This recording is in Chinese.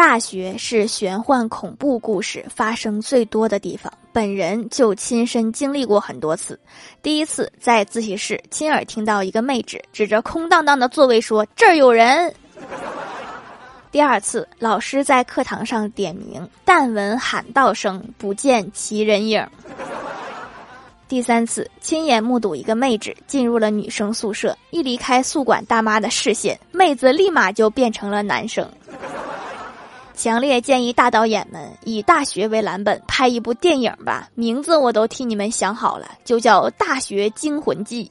大学是玄幻恐怖故事发生最多的地方，本人就亲身经历过很多次。第一次在自习室亲耳听到一个妹纸指着空荡荡的座位说：“这儿有人。”第二次，老师在课堂上点名，但闻喊道声，不见其人影。第三次，亲眼目睹一个妹纸进入了女生宿舍，一离开宿管大妈的视线，妹子立马就变成了男生。强烈建议大导演们以大学为蓝本拍一部电影吧，名字我都替你们想好了，就叫《大学惊魂记》。